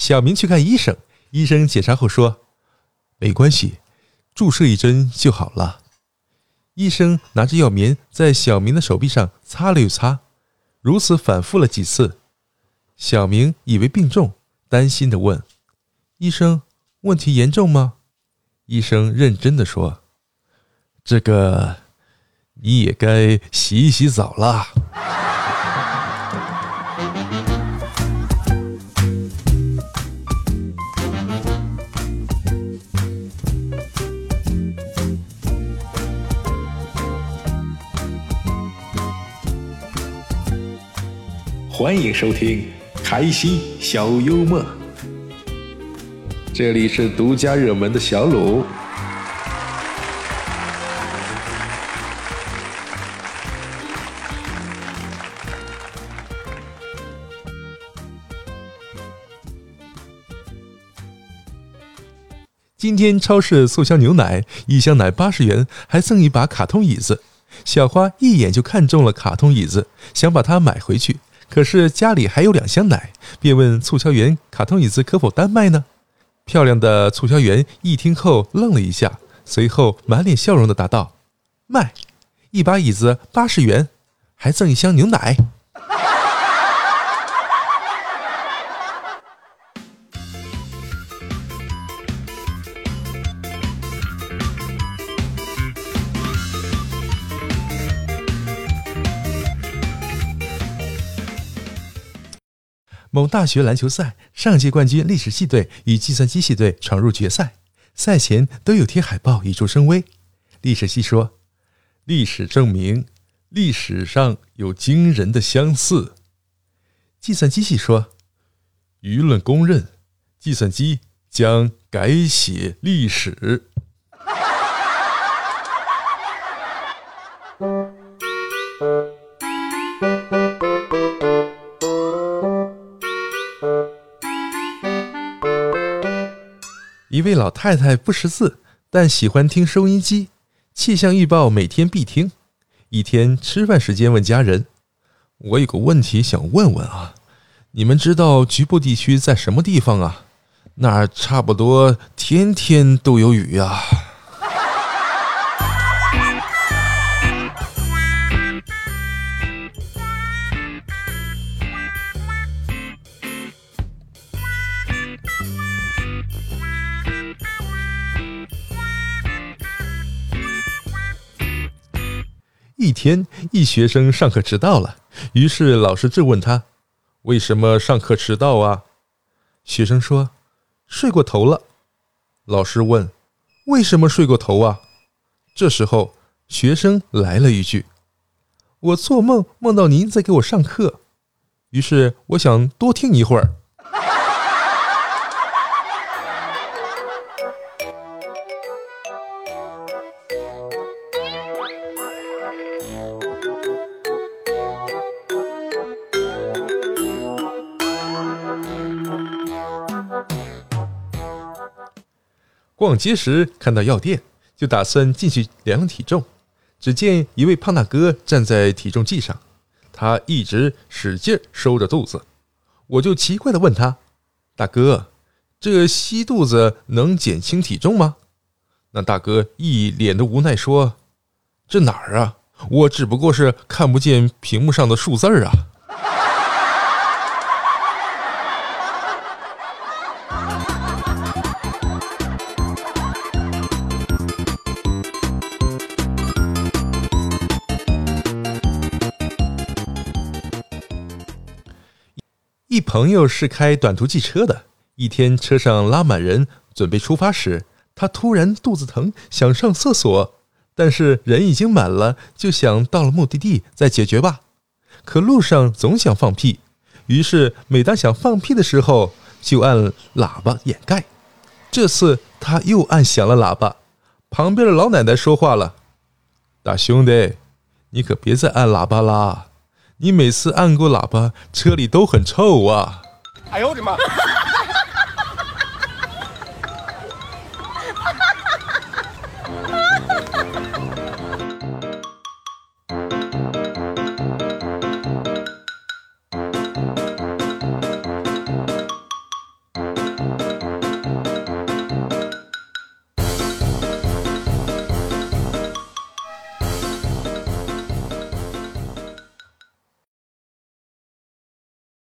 小明去看医生，医生检查后说：“没关系，注射一针就好了。”医生拿着药棉在小明的手臂上擦了又擦，如此反复了几次。小明以为病重，担心的问：“医生，问题严重吗？”医生认真的说：“这个，你也该洗一洗澡了。”欢迎收听开心小幽默，这里是独家热门的小鲁。今天超市促销牛奶，一箱奶八十元，还赠一把卡通椅子。小花一眼就看中了卡通椅子，想把它买回去。可是家里还有两箱奶，便问促销员：“卡通椅子可否单卖呢？”漂亮的促销员一听后愣了一下，随后满脸笑容的答道：“卖，一把椅子八十元，还赠一箱牛奶。”某大学篮球赛，上届冠军历史系队与计算机系队闯入决赛，赛前都有贴海报以助声威。历史系说：“历史证明，历史上有惊人的相似。”计算机系说：“舆论公认，计算机将改写历史。”一位老太太不识字，但喜欢听收音机，气象预报每天必听。一天吃饭时间问家人：“我有个问题想问问啊，你们知道局部地区在什么地方啊？那儿差不多天天都有雨呀。”一天，一学生上课迟到了，于是老师质问他：“为什么上课迟到啊？”学生说：“睡过头了。”老师问：“为什么睡过头啊？”这时候，学生来了一句：“我做梦梦到您在给我上课，于是我想多听一会儿。”逛街时看到药店，就打算进去量体重。只见一位胖大哥站在体重计上，他一直使劲收着肚子。我就奇怪的问他：“大哥，这吸肚子能减轻体重吗？”那大哥一脸的无奈说：“这哪儿啊？我只不过是看不见屏幕上的数字儿啊。”一朋友是开短途汽车的，一天车上拉满人，准备出发时，他突然肚子疼，想上厕所，但是人已经满了，就想到了目的地再解决吧。可路上总想放屁，于是每当想放屁的时候，就按喇叭掩盖。这次他又按响了喇叭，旁边的老奶奶说话了：“大兄弟，你可别再按喇叭啦。”你每次按过喇叭车里都很臭啊。哎呦我的妈。